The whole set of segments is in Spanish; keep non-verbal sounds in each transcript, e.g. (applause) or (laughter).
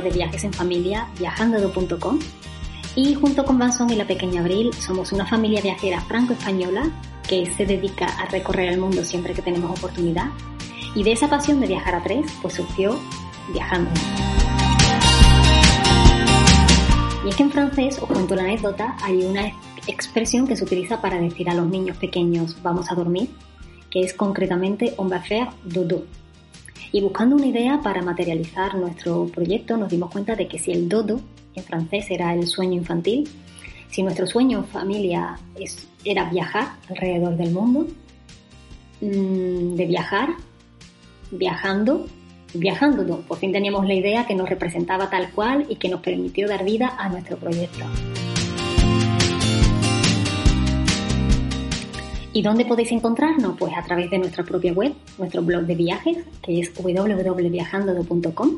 de viajes en familia viajando.com y junto con Vanson y la pequeña Abril somos una familia viajera franco-española que se dedica a recorrer el mundo siempre que tenemos oportunidad y de esa pasión de viajar a tres pues surgió Viajando. Y es que en francés, os cuento la anécdota, hay una expresión que se utiliza para decir a los niños pequeños vamos a dormir, que es concretamente on va faire dodo. Y buscando una idea para materializar nuestro proyecto nos dimos cuenta de que si el dodo en francés era el sueño infantil, si nuestro sueño en familia es, era viajar alrededor del mundo, mm, de viajar, viajando, viajando, por fin teníamos la idea que nos representaba tal cual y que nos permitió dar vida a nuestro proyecto. ¿Y dónde podéis encontrarnos? Pues a través de nuestra propia web, nuestro blog de viajes, que es www.viajando.com,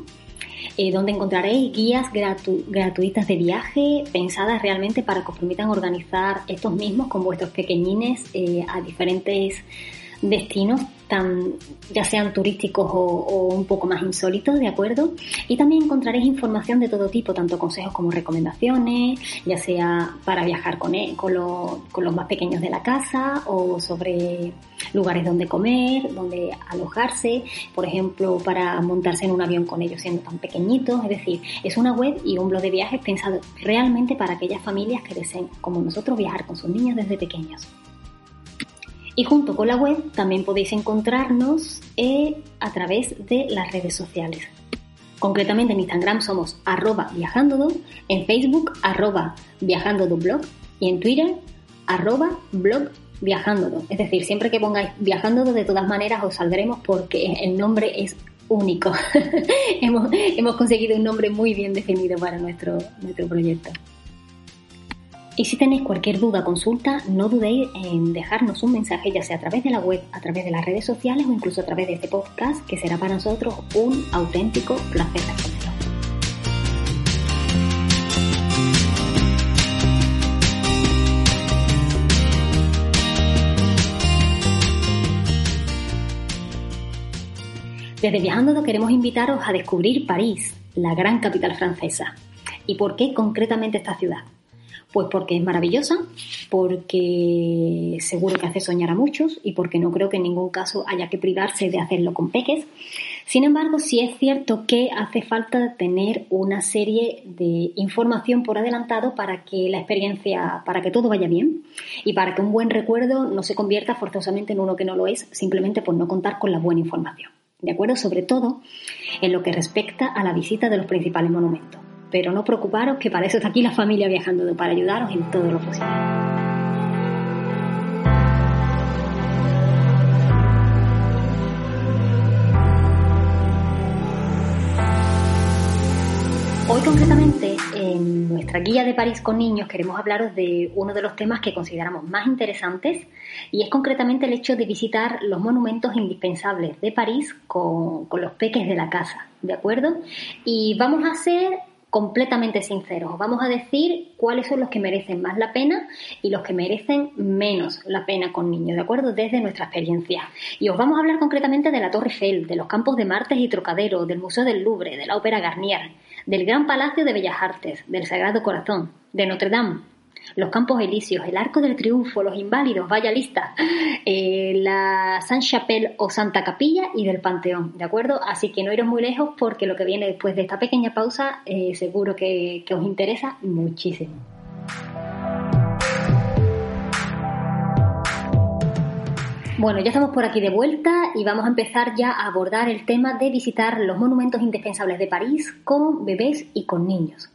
eh, donde encontraréis guías gratuitas de viaje pensadas realmente para que os permitan organizar estos mismos con vuestros pequeñines eh, a diferentes destinos tan, ya sean turísticos o, un poco más insólitos, ¿de acuerdo? Y también encontraréis información de todo tipo, tanto consejos como recomendaciones, ya sea para viajar con, e, con, con los más pequeños de la casa o sobre lugares donde comer, donde alojarse, por ejemplo, para montarse en un avión con ellos siendo tan pequeñitos. Es decir, es una web y un blog de viajes pensado realmente para aquellas familias que deseen, como nosotros, viajar con sus niños desde pequeños. Y junto con la web también podéis encontrarnos eh, a través de las redes sociales. Concretamente en Instagram somos arroba viajandodo, en Facebook arroba viajandodoblog y en Twitter arroba blog. Es decir, siempre que pongáis viajandodo de todas maneras os saldremos porque el nombre es único. (laughs) hemos, hemos conseguido un nombre muy bien definido para nuestro, nuestro proyecto. Y si tenéis cualquier duda o consulta, no dudéis en dejarnos un mensaje, ya sea a través de la web, a través de las redes sociales o incluso a través de este podcast, que será para nosotros un auténtico placer responderlo. Desde Viajando queremos invitaros a descubrir París, la gran capital francesa. ¿Y por qué concretamente esta ciudad? Pues porque es maravillosa, porque seguro que hace soñar a muchos y porque no creo que en ningún caso haya que privarse de hacerlo con peques. Sin embargo, sí es cierto que hace falta tener una serie de información por adelantado para que la experiencia, para que todo vaya bien y para que un buen recuerdo no se convierta forzosamente en uno que no lo es, simplemente por no contar con la buena información. ¿De acuerdo? Sobre todo en lo que respecta a la visita de los principales monumentos pero no preocuparos que para eso está aquí la familia viajando, para ayudaros en todo lo posible. Hoy concretamente en nuestra guía de París con niños queremos hablaros de uno de los temas que consideramos más interesantes y es concretamente el hecho de visitar los monumentos indispensables de París con, con los peques de la casa, ¿de acuerdo? Y vamos a hacer completamente sinceros. Vamos a decir cuáles son los que merecen más la pena y los que merecen menos la pena con niños, ¿de acuerdo? Desde nuestra experiencia. Y os vamos a hablar concretamente de la Torre Eiffel, de los campos de Martes y Trocadero, del Museo del Louvre, de la Ópera Garnier, del Gran Palacio de Bellas Artes, del Sagrado Corazón, de Notre Dame, los Campos Elíseos, el Arco del Triunfo, los Inválidos, vaya lista, eh, la Saint-Chapelle o Santa Capilla y del Panteón, ¿de acuerdo? Así que no iros muy lejos porque lo que viene después de esta pequeña pausa eh, seguro que, que os interesa muchísimo. Bueno, ya estamos por aquí de vuelta y vamos a empezar ya a abordar el tema de visitar los monumentos indispensables de París con bebés y con niños.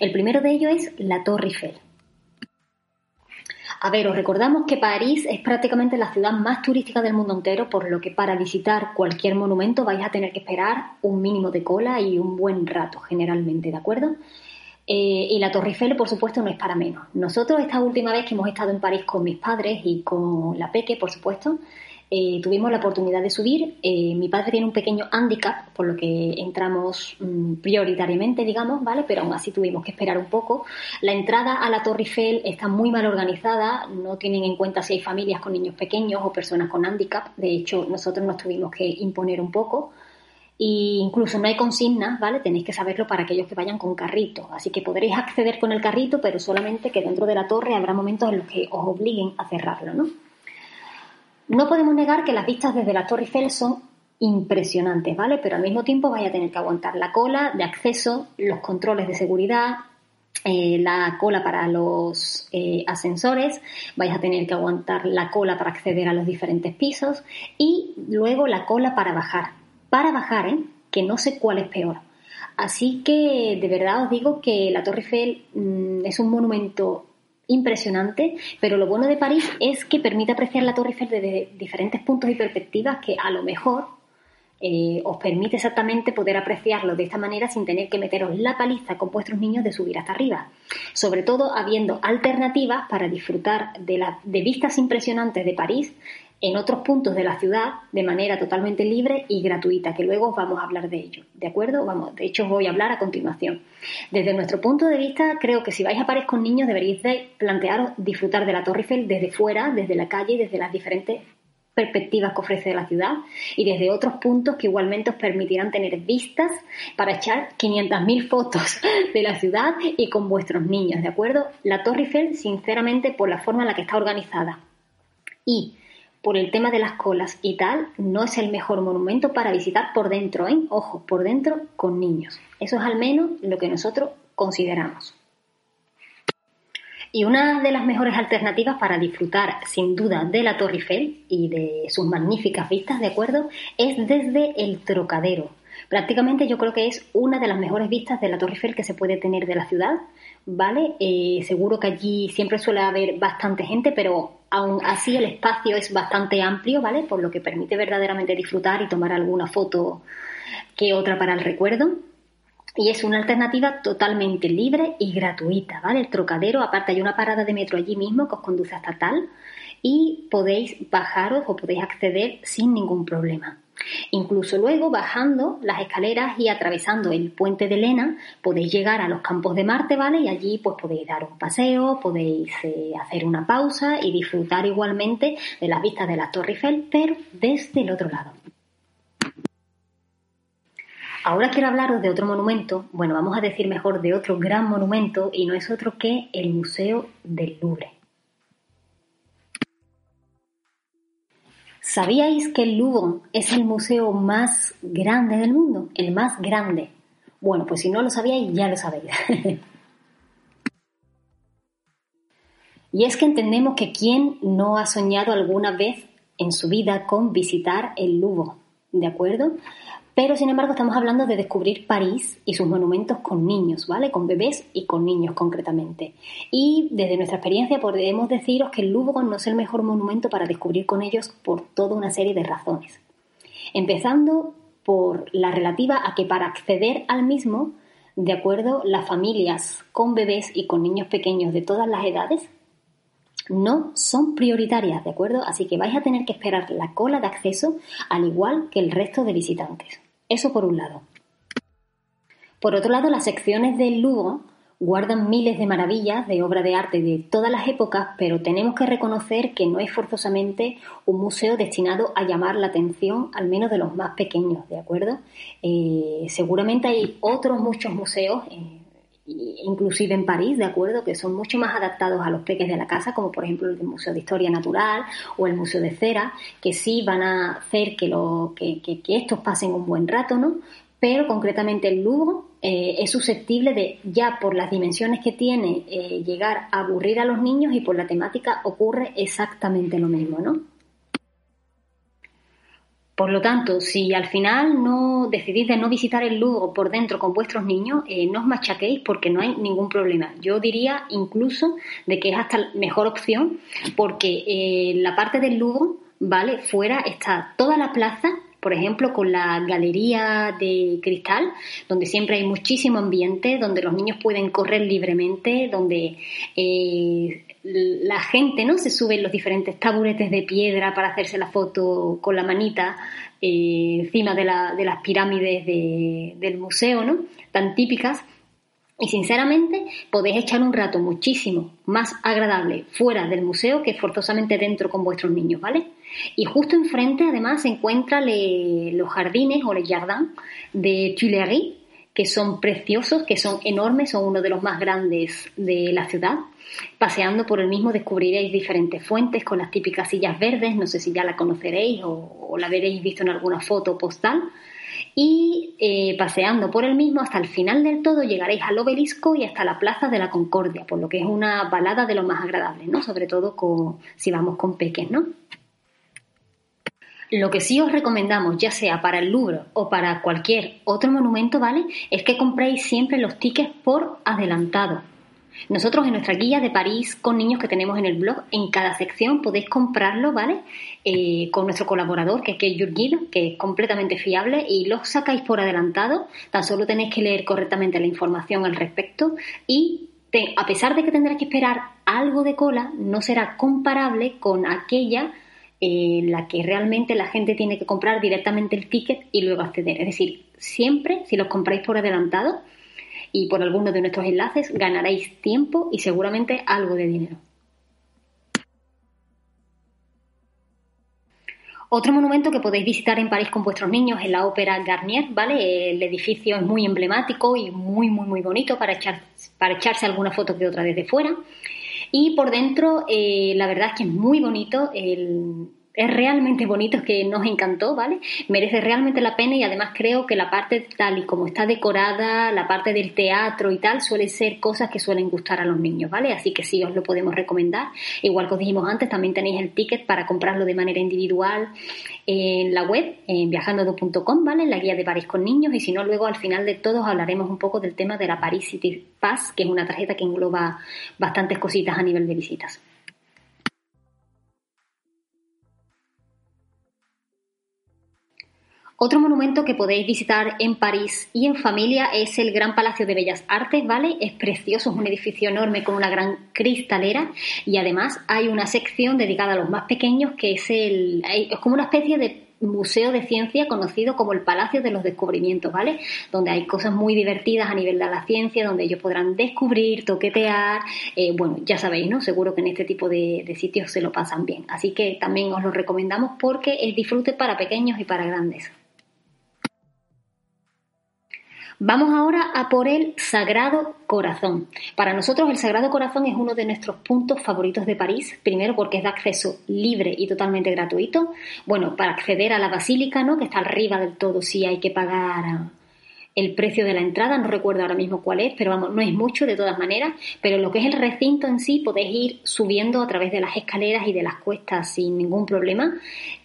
El primero de ellos es la Torre Eiffel. A ver, os recordamos que París es prácticamente la ciudad más turística del mundo entero, por lo que para visitar cualquier monumento vais a tener que esperar un mínimo de cola y un buen rato, generalmente, ¿de acuerdo? Eh, y la Torre Eiffel, por supuesto, no es para menos. Nosotros, esta última vez que hemos estado en París con mis padres y con la Peque, por supuesto, eh, tuvimos la oportunidad de subir. Eh, mi padre tiene un pequeño handicap, por lo que entramos mm, prioritariamente, digamos, ¿vale? Pero aún así tuvimos que esperar un poco. La entrada a la Torre Eiffel está muy mal organizada, no tienen en cuenta si hay familias con niños pequeños o personas con handicap. De hecho, nosotros nos tuvimos que imponer un poco. Y incluso no hay consignas, ¿vale? Tenéis que saberlo para aquellos que vayan con carrito. Así que podréis acceder con el carrito, pero solamente que dentro de la torre habrá momentos en los que os obliguen a cerrarlo, ¿no? No podemos negar que las vistas desde la Torre Eiffel son impresionantes, ¿vale? Pero al mismo tiempo vais a tener que aguantar la cola de acceso, los controles de seguridad, eh, la cola para los eh, ascensores, vais a tener que aguantar la cola para acceder a los diferentes pisos y luego la cola para bajar. Para bajar, ¿eh? que no sé cuál es peor. Así que de verdad os digo que la Torre Eiffel mm, es un monumento impresionante, pero lo bueno de París es que permite apreciar la Torre Eiffel desde diferentes puntos y perspectivas que a lo mejor eh, os permite exactamente poder apreciarlo de esta manera sin tener que meteros la paliza con vuestros niños de subir hasta arriba. Sobre todo habiendo alternativas para disfrutar de, de vistas impresionantes de París en otros puntos de la ciudad de manera totalmente libre y gratuita, que luego vamos a hablar de ello, ¿de acuerdo? Vamos, de hecho os voy a hablar a continuación. Desde nuestro punto de vista, creo que si vais a París con niños deberíais de plantearos disfrutar de la Torre Eiffel desde fuera, desde la calle desde las diferentes perspectivas que ofrece la ciudad y desde otros puntos que igualmente os permitirán tener vistas para echar 500.000 fotos de la ciudad y con vuestros niños, ¿de acuerdo? La Torre Eiffel, sinceramente, por la forma en la que está organizada y por el tema de las colas y tal, no es el mejor monumento para visitar por dentro, ¿eh? Ojo, por dentro con niños. Eso es al menos lo que nosotros consideramos. Y una de las mejores alternativas para disfrutar sin duda de la Torre Eiffel y de sus magníficas vistas, ¿de acuerdo? Es desde el Trocadero. Prácticamente yo creo que es una de las mejores vistas de la Torre Eiffel que se puede tener de la ciudad, ¿vale? Eh, seguro que allí siempre suele haber bastante gente, pero aún así el espacio es bastante amplio, ¿vale? Por lo que permite verdaderamente disfrutar y tomar alguna foto que otra para el recuerdo y es una alternativa totalmente libre y gratuita, ¿vale? El Trocadero, aparte hay una parada de metro allí mismo que os conduce hasta tal y podéis bajaros o podéis acceder sin ningún problema. Incluso luego bajando las escaleras y atravesando el puente de Lena podéis llegar a los campos de Marte, ¿vale? Y allí pues podéis dar un paseo, podéis eh, hacer una pausa y disfrutar igualmente de las vistas de la Torre Eiffel, pero desde el otro lado. Ahora quiero hablaros de otro monumento, bueno, vamos a decir mejor de otro gran monumento y no es otro que el Museo del Louvre. ¿Sabíais que el Louvre es el museo más grande del mundo? El más grande. Bueno, pues si no lo sabíais, ya lo sabéis. (laughs) y es que entendemos que quién no ha soñado alguna vez en su vida con visitar el Louvre, ¿de acuerdo? Pero, sin embargo, estamos hablando de descubrir París y sus monumentos con niños, ¿vale? Con bebés y con niños concretamente. Y desde nuestra experiencia podemos deciros que el Louvre no es el mejor monumento para descubrir con ellos por toda una serie de razones. Empezando por la relativa a que para acceder al mismo, de acuerdo, las familias con bebés y con niños pequeños de todas las edades no son prioritarias, ¿de acuerdo? Así que vais a tener que esperar la cola de acceso al igual que el resto de visitantes. Eso por un lado. Por otro lado, las secciones del Louvre guardan miles de maravillas de obra de arte de todas las épocas, pero tenemos que reconocer que no es forzosamente un museo destinado a llamar la atención, al menos de los más pequeños, ¿de acuerdo? Eh, seguramente hay otros muchos museos, eh, inclusive en París, ¿de acuerdo? Que son mucho más adaptados a los peques de la casa, como por ejemplo el Museo de Historia Natural o el Museo de Cera, que sí van a hacer que, lo, que, estos pasen un buen rato, ¿no? Pero concretamente el Louvre eh, es susceptible de, ya por las dimensiones que tiene, eh, llegar a aburrir a los niños y por la temática ocurre exactamente lo mismo, ¿no? Por lo tanto, si al final no decidís de no visitar el Louvre por dentro con vuestros niños, eh, no os machaquéis porque no hay ningún problema. Yo diría incluso de que es hasta mejor opción porque eh, la parte del Louvre, ¿vale? Fuera está toda la plaza por ejemplo, con la galería de cristal, donde siempre hay muchísimo ambiente, donde los niños pueden correr libremente, donde eh, la gente no se sube en los diferentes taburetes de piedra para hacerse la foto con la manita eh, encima de, las pirámides del museo, ¿no? Tan típicas. Y sinceramente podéis echar un rato muchísimo más agradable fuera del museo que forzosamente dentro con vuestros niños, ¿vale? Y justo enfrente, además, se encuentran los jardines o les jardins de Tuileries, que son preciosos, que son enormes, son uno de los más grandes de la ciudad. Paseando por el mismo descubriréis diferentes fuentes con las típicas sillas verdes, no sé si ya la conoceréis o, la veréis visto en alguna foto postal. Y eh, paseando por el mismo hasta el final del todo llegaréis al obelisco y hasta la Plaza de la Concordia, por lo que es una balada de lo más agradable, ¿no? Sobre todo si vamos con peques, ¿no? Lo que sí os recomendamos, ya sea para el Louvre o para cualquier otro monumento, ¿vale? Es que compréis siempre los tickets por adelantado. Nosotros en nuestra guía de París con niños que tenemos en el blog, en cada sección podéis comprarlo, ¿vale? Eh, con nuestro colaborador, que es Kate que es completamente fiable, y los sacáis por adelantado. Tan solo tenéis que leer correctamente la información al respecto y a pesar de que tendréis que esperar algo de cola, no será comparable con aquella en la que realmente la gente tiene que comprar directamente el ticket y luego acceder. Es decir, siempre, si los compráis por adelantado y por alguno de nuestros enlaces, ganaréis tiempo y seguramente algo de dinero. Otro monumento que podéis visitar en París con vuestros niños es la Ópera Garnier, ¿vale? El edificio es muy emblemático y muy, muy, muy bonito para, echar, para echarse alguna foto que otra desde fuera. Y por dentro, eh, la verdad es que es muy bonito. El, es realmente bonito, es que nos encantó, ¿vale? Merece realmente la pena y además creo que la parte tal y como está decorada, la parte del teatro y tal, suele ser cosas que suelen gustar a los niños, ¿vale? Así que sí, os lo podemos recomendar. Igual que os dijimos antes, también tenéis el ticket para comprarlo de manera individual en la web, en viajando.com, ¿vale? En la guía de París con niños y si no, luego al final de todos hablaremos un poco del tema de la Paris City Pass, que es una tarjeta que engloba bastantes cositas a nivel de visitas. Otro monumento que podéis visitar en París y en familia es el Gran Palacio de Bellas Artes, ¿vale? Es precioso, es un edificio enorme con una gran cristalera y además hay una sección dedicada a los más pequeños que es el es como una especie de museo de ciencia conocido como el Palacio de los Descubrimientos, ¿vale? Donde hay cosas muy divertidas a nivel de la ciencia, donde ellos podrán descubrir, toquetear, eh, bueno, ya sabéis, ¿no? Seguro que en este tipo de, de, sitios se lo pasan bien. Así que también os lo recomendamos porque es disfrute para pequeños y para grandes. Vamos ahora a por el Sagrado Corazón. Para nosotros el Sagrado Corazón es uno de nuestros puntos favoritos de París, primero porque es de acceso libre y totalmente gratuito. Bueno, para acceder a la basílica, ¿no? que está arriba del todo, sí hay que pagar el precio de la entrada, no recuerdo ahora mismo cuál es, pero vamos, no es mucho de todas maneras, pero lo que es el recinto en sí podéis ir subiendo a través de las escaleras y de las cuestas sin ningún problema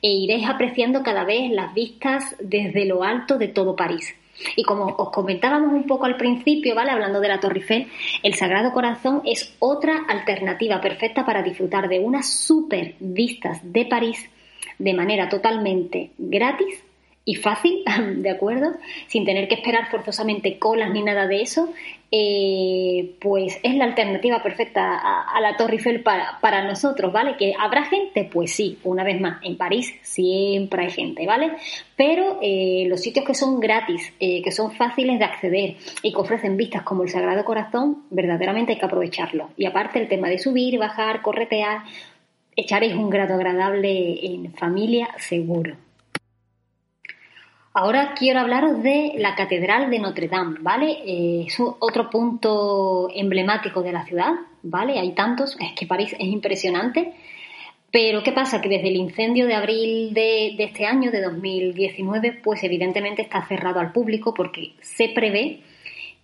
e iréis apreciando cada vez las vistas desde lo alto de todo París. Y como os comentábamos un poco al principio, ¿vale? Hablando de la Torre Eiffel, el Sagrado Corazón es otra alternativa perfecta para disfrutar de unas super vistas de París de manera totalmente gratis y fácil, (laughs) ¿de acuerdo? Sin tener que esperar forzosamente colas ni nada de eso, eh, pues es la alternativa perfecta a, la Torre Eiffel para, para, nosotros, ¿vale? ¿Que habrá gente? Pues sí, una vez más, en París siempre hay gente, ¿vale? Pero eh, los sitios que son gratis, eh, que son fáciles de acceder y que ofrecen vistas como el Sagrado Corazón, verdaderamente hay que aprovecharlo. Y aparte el tema de subir, bajar, corretear, echaréis un grado agradable en familia seguro. Ahora quiero hablaros de la Catedral de Notre Dame, ¿vale? Eh, es otro punto emblemático de la ciudad, ¿vale? Hay tantos, es que París es impresionante. Pero ¿qué pasa? Que desde el incendio de abril de, de, este año, de 2019, pues evidentemente está cerrado al público porque se prevé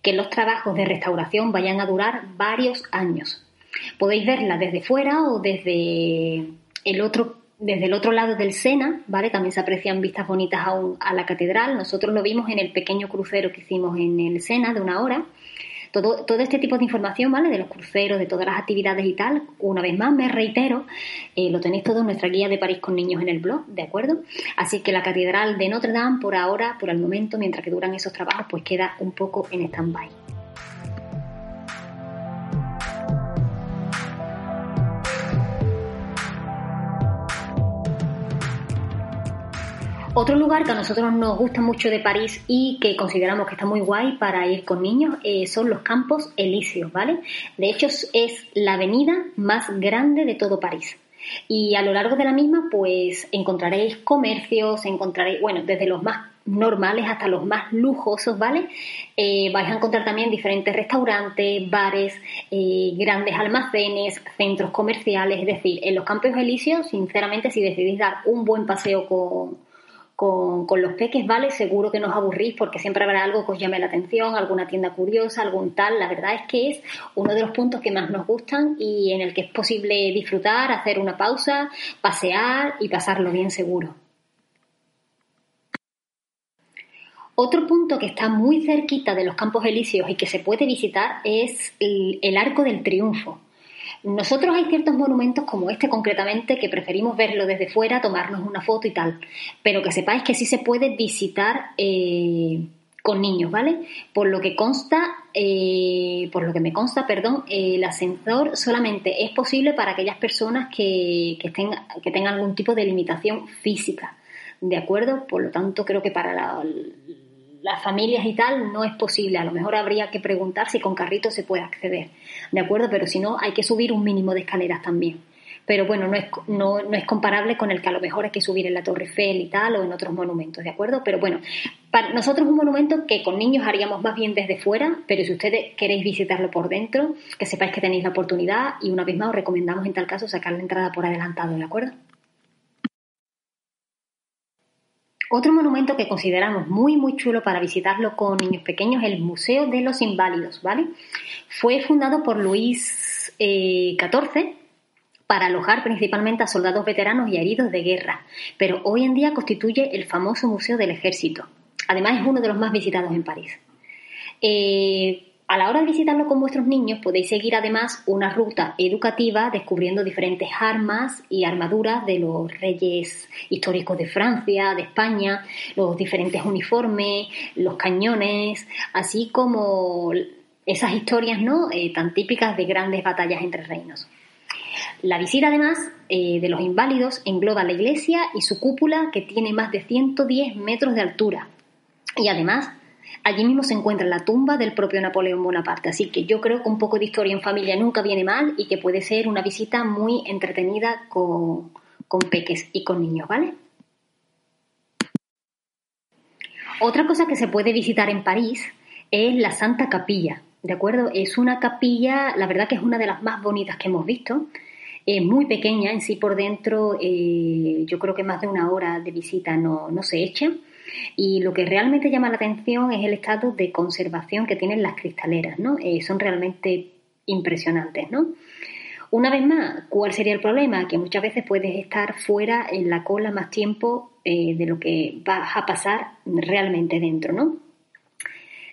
que los trabajos de restauración vayan a durar varios años. Podéis verla desde fuera o desde el otro desde el otro lado del Sena, ¿vale? También se aprecian vistas bonitas a, la catedral. Nosotros lo vimos en el pequeño crucero que hicimos en el Sena de una hora. Todo, todo este tipo de información, ¿vale? De los cruceros, de todas las actividades y tal, una vez más me reitero, eh, lo tenéis todo en nuestra guía de París con niños en el blog, ¿de acuerdo? Así que la Catedral de Notre Dame, por ahora, por el momento, mientras que duran esos trabajos, pues queda un poco en stand-by. Otro lugar que a nosotros nos gusta mucho de París y que consideramos que está muy guay para ir con niños eh, son los Campos Elíseos, ¿vale? De hecho, es la avenida más grande de todo París. Y a lo largo de la misma, pues encontraréis comercios, encontraréis, bueno, desde los más normales hasta los más lujosos, ¿vale? Eh, vais a encontrar también diferentes restaurantes, bares, eh, grandes almacenes, centros comerciales, es decir, en los Campos Elíseos, sinceramente, si decidís dar un buen paseo con, con, los peques, ¿vale? Seguro que no os aburrís porque siempre habrá algo que os llame la atención, alguna tienda curiosa, algún tal. La verdad es que es uno de los puntos que más nos gustan y en el que es posible disfrutar, hacer una pausa, pasear y pasarlo bien seguro. Otro punto que está muy cerquita de los Campos Elíseos y que se puede visitar es el Arco del Triunfo. Nosotros hay ciertos monumentos como este concretamente que preferimos verlo desde fuera, tomarnos una foto y tal, pero que sepáis que sí se puede visitar eh, con niños, ¿vale? Por lo que consta, eh, por lo que me consta, perdón, el ascensor solamente es posible para aquellas personas que, que, que tengan algún tipo de limitación física, ¿de acuerdo? Por lo tanto, creo que para la, las familias y tal no es posible. A lo mejor habría que preguntar si con carrito se puede acceder, ¿de acuerdo? Pero si no, hay que subir un mínimo de escaleras también. Pero bueno, no es, no, no es comparable con el que a lo mejor hay que subir en la Torre Eiffel y tal o en otros monumentos, ¿de acuerdo? Pero bueno, para nosotros un monumento que con niños haríamos más bien desde fuera, pero si ustedes queréis visitarlo por dentro, que sepáis que tenéis la oportunidad y una vez más os recomendamos en tal caso sacar la entrada por adelantado, ¿de acuerdo? Otro monumento que consideramos muy muy chulo para visitarlo con niños pequeños es el Museo de los Inválidos, ¿vale? Fue fundado por Luis XIV eh, para alojar principalmente a soldados veteranos y heridos de guerra, pero hoy en día constituye el famoso Museo del Ejército. Además es uno de los más visitados en París. Eh, a la hora de visitarlo con vuestros niños podéis seguir además una ruta educativa descubriendo diferentes armas y armaduras de los reyes históricos de Francia, de España, los diferentes uniformes, los cañones, así como esas historias ¿no? Eh, tan típicas de grandes batallas entre reinos. La visita además eh, de los inválidos engloba la iglesia y su cúpula que tiene más de 110 metros de altura y además Allí mismo se encuentra la tumba del propio Napoleón Bonaparte, así que yo creo que un poco de historia en familia nunca viene mal y que puede ser una visita muy entretenida con, peques y con niños, ¿vale? Otra cosa que se puede visitar en París es la Santa Capilla, ¿de acuerdo? Es una capilla, la verdad que es una de las más bonitas que hemos visto, es muy pequeña en sí por dentro, eh, yo creo que más de una hora de visita no, no se echa y lo que realmente llama la atención es el estado de conservación que tienen las cristaleras, ¿no? Eh, son realmente impresionantes, ¿no? Una vez más, ¿cuál sería el problema? Que muchas veces puedes estar fuera en la cola más tiempo eh, de lo que vas a pasar realmente dentro, ¿no?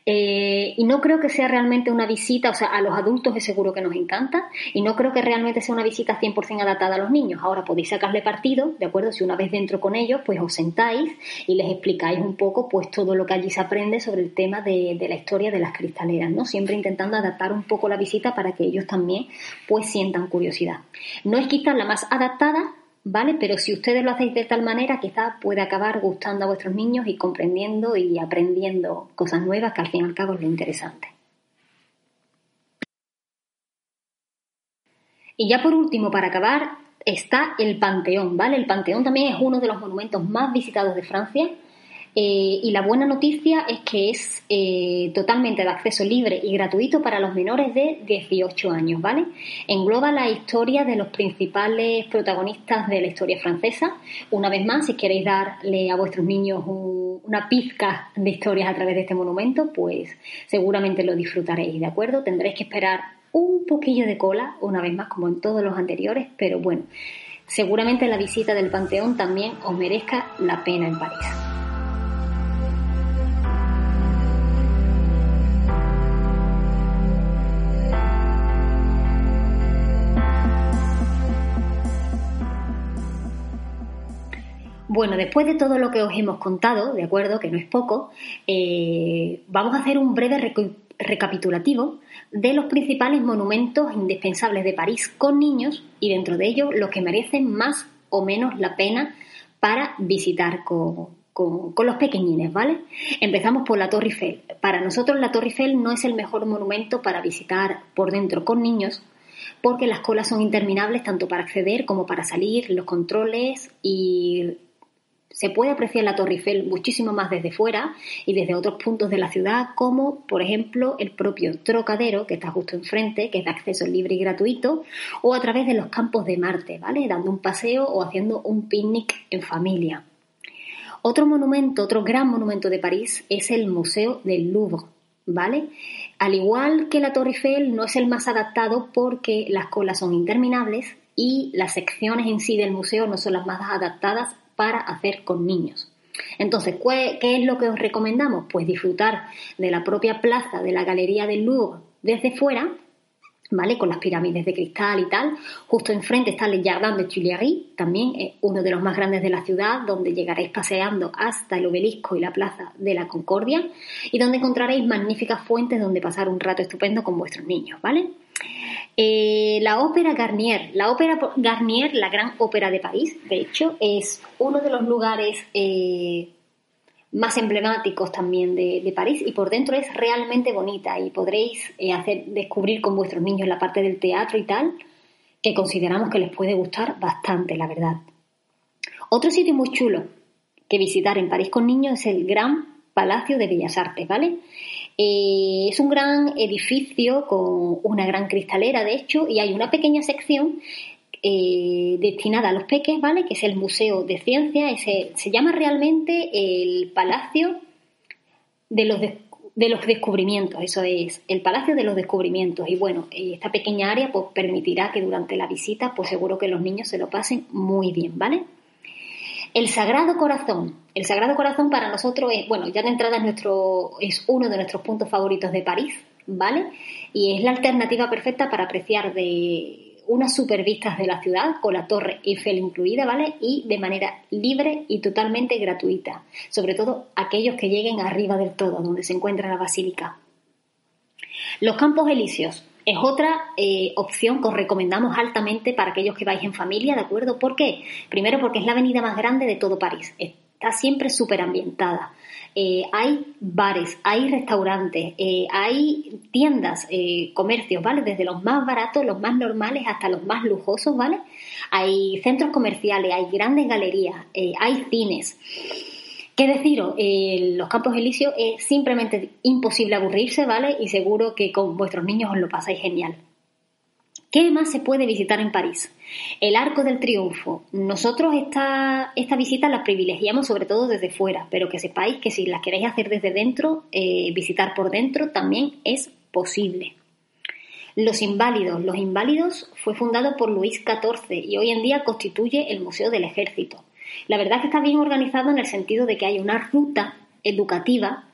Eh, y no creo que sea realmente una visita, o sea, a los adultos es seguro que nos encanta, y no creo que realmente sea una visita 100% adaptada a los niños. Ahora podéis sacarle partido, ¿de acuerdo? Si una vez dentro con ellos, pues os sentáis y les explicáis un poco, pues todo lo que allí se aprende sobre el tema de, de la historia de las cristaleras, ¿no? Siempre intentando adaptar un poco la visita para que ellos también, pues sientan curiosidad. No es quizás la más adaptada, ¿vale? Pero si ustedes lo hacéis de tal manera, quizás puede acabar gustando a vuestros niños y comprendiendo y aprendiendo cosas nuevas que al fin y al cabo es lo interesante. Y ya por último, para acabar, está el Panteón, ¿vale? El Panteón también es uno de los monumentos más visitados de Francia eh, y la buena noticia es que es eh, totalmente de acceso libre y gratuito para los menores de 18 años, ¿vale? Engloba la historia de los principales protagonistas de la historia francesa. Una vez más, si queréis darle a vuestros niños una pizca de historias a través de este monumento, pues seguramente lo disfrutaréis, ¿de acuerdo? Tendréis que esperar un poquillo de cola, una vez más, como en todos los anteriores, pero bueno, seguramente la visita del Panteón también os merezca la pena en París. Bueno, después de todo lo que os hemos contado, de acuerdo, que no es poco, eh, vamos a hacer un breve recapitulativo de los principales monumentos indispensables de París con niños y dentro de ellos los que merecen más o menos la pena para visitar con, con, los pequeñines, ¿vale? Empezamos por la Torre Eiffel. Para nosotros la Torre Eiffel no es el mejor monumento para visitar por dentro con niños, porque las colas son interminables tanto para acceder como para salir, los controles y se puede apreciar la Torre Eiffel muchísimo más desde fuera y desde otros puntos de la ciudad, como por ejemplo el propio Trocadero, que está justo enfrente, que es de acceso libre y gratuito, o a través de los campos de Marte, ¿vale? Dando un paseo o haciendo un picnic en familia. Otro monumento, otro gran monumento de París es el Museo del Louvre, ¿vale? Al igual que la Torre Eiffel, no es el más adaptado porque las colas son interminables y las secciones en sí del museo no son las más adaptadas para hacer con niños. Entonces, ¿qué es lo que os recomendamos? Pues disfrutar de la propia plaza de la Galería del Louvre desde fuera, ¿vale? Con las pirámides de cristal y tal. Justo enfrente está el Jardin de Tuileries, también es uno de los más grandes de la ciudad, donde llegaréis paseando hasta el obelisco y la plaza de la Concordia y donde encontraréis magníficas fuentes donde pasar un rato estupendo con vuestros niños, ¿vale? Eh, la ópera Garnier, la ópera Garnier, la gran ópera de París, de hecho, es uno de los lugares eh, más emblemáticos también de, París y por dentro es realmente bonita y podréis eh, hacer descubrir con vuestros niños la parte del teatro y tal, que consideramos que les puede gustar bastante, la verdad. Otro sitio muy chulo que visitar en París con niños es el Gran Palacio de Bellas Artes, ¿vale? Eh, es un gran edificio con una gran cristalera, de hecho, y hay una pequeña sección eh, destinada a los peques, ¿vale? Que es el Museo de Ciencia. Ese, se llama realmente el Palacio de los, de los Descubrimientos. Eso es, el Palacio de los Descubrimientos. Y bueno, esta pequeña área pues, permitirá que durante la visita, pues seguro que los niños se lo pasen muy bien, ¿vale? El Sagrado Corazón. El Sagrado Corazón para nosotros es, bueno, ya de entrada es, nuestro, es uno de nuestros puntos favoritos de París, ¿vale? Y es la alternativa perfecta para apreciar de unas super vistas de la ciudad, con la Torre Eiffel incluida, ¿vale? Y de manera libre y totalmente gratuita. Sobre todo aquellos que lleguen arriba del todo, donde se encuentra la basílica. Los Campos Elíseos. Es otra eh, opción que os recomendamos altamente para aquellos que vais en familia, ¿de acuerdo? ¿Por qué? Primero porque es la avenida más grande de todo París. Está siempre súper ambientada. Eh, hay bares, hay restaurantes, eh, hay tiendas, comercios, ¿vale? Desde los más baratos, los más normales, hasta los más lujosos, ¿vale? Hay centros comerciales, hay grandes galerías, hay cines. ¿Qué deciros? los Campos Elíseos es simplemente imposible aburrirse, ¿vale? Y seguro que con vuestros niños os lo pasáis genial. ¿Qué más se puede visitar en París? El Arco del Triunfo. Nosotros esta, esta visita la privilegiamos sobre todo desde fuera, pero que sepáis que si las queréis hacer desde dentro, eh, visitar por dentro también es posible. Los Inválidos. Los Inválidos fue fundado por Luis XIV y hoy en día constituye el Museo del Ejército. La verdad es que está bien organizado en el sentido de que hay una ruta educativa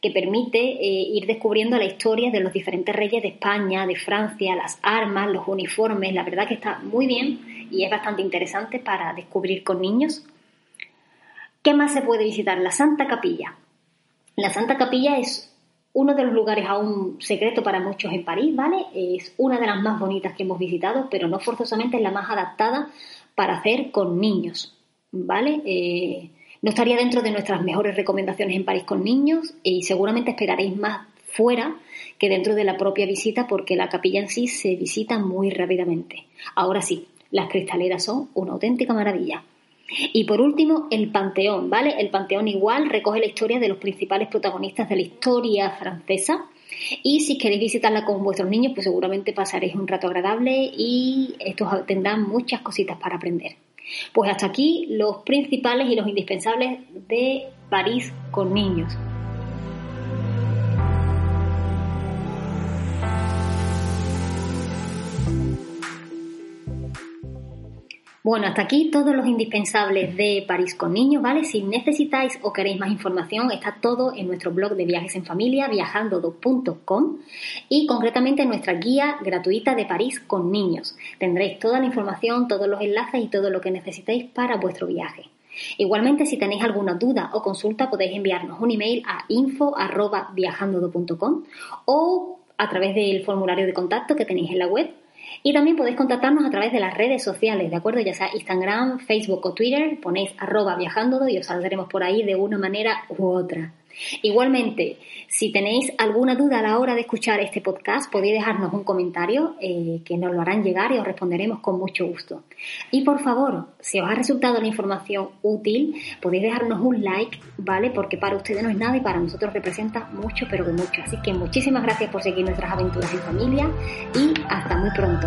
que permite eh, ir descubriendo la historia de los diferentes reyes de España, de Francia, las armas, los uniformes. La verdad que está muy bien y es bastante interesante para descubrir con niños. ¿Qué más se puede visitar? La Santa Capilla. La Santa Capilla es uno de los lugares aún secreto para muchos en París, ¿vale? Es una de las más bonitas que hemos visitado, pero no forzosamente es la más adaptada para hacer con niños. ¿Vale? Eh, no estaría dentro de nuestras mejores recomendaciones en París con niños y seguramente esperaréis más fuera que dentro de la propia visita porque la capilla en sí se visita muy rápidamente. Ahora sí, las cristaleras son una auténtica maravilla. Y por último, el Panteón, ¿vale? El Panteón igual recoge la historia de los principales protagonistas de la historia francesa. Y si queréis visitarla con vuestros niños, pues seguramente pasaréis un rato agradable y estos tendrán muchas cositas para aprender. Pues hasta aquí los principales y los indispensables de París con niños. Bueno, hasta aquí todos los indispensables de París con niños, ¿vale? Si necesitáis o queréis más información, está todo en nuestro blog de viajes en familia, viajando.com y concretamente en nuestra guía gratuita de París con niños. Tendréis toda la información, todos los enlaces y todo lo que necesitéis para vuestro viaje. Igualmente, si tenéis alguna duda o consulta, podéis enviarnos un email a info.viajando.com o a través del formulario de contacto que tenéis en la web y también podéis contactarnos a través de las redes sociales, ¿de acuerdo? Ya sea Instagram, Facebook o Twitter, ponéis arroba viajando y os saldremos por ahí de una manera u otra. Igualmente, si tenéis alguna duda a la hora de escuchar este podcast, podéis dejarnos un comentario eh, que nos lo harán llegar y os responderemos con mucho gusto. Y por favor, si os ha resultado la información útil, podéis dejarnos un like, ¿vale? Porque para ustedes no es nada y para nosotros representa mucho, pero que mucho. Así que muchísimas gracias por seguir nuestras aventuras en familia y hasta muy pronto.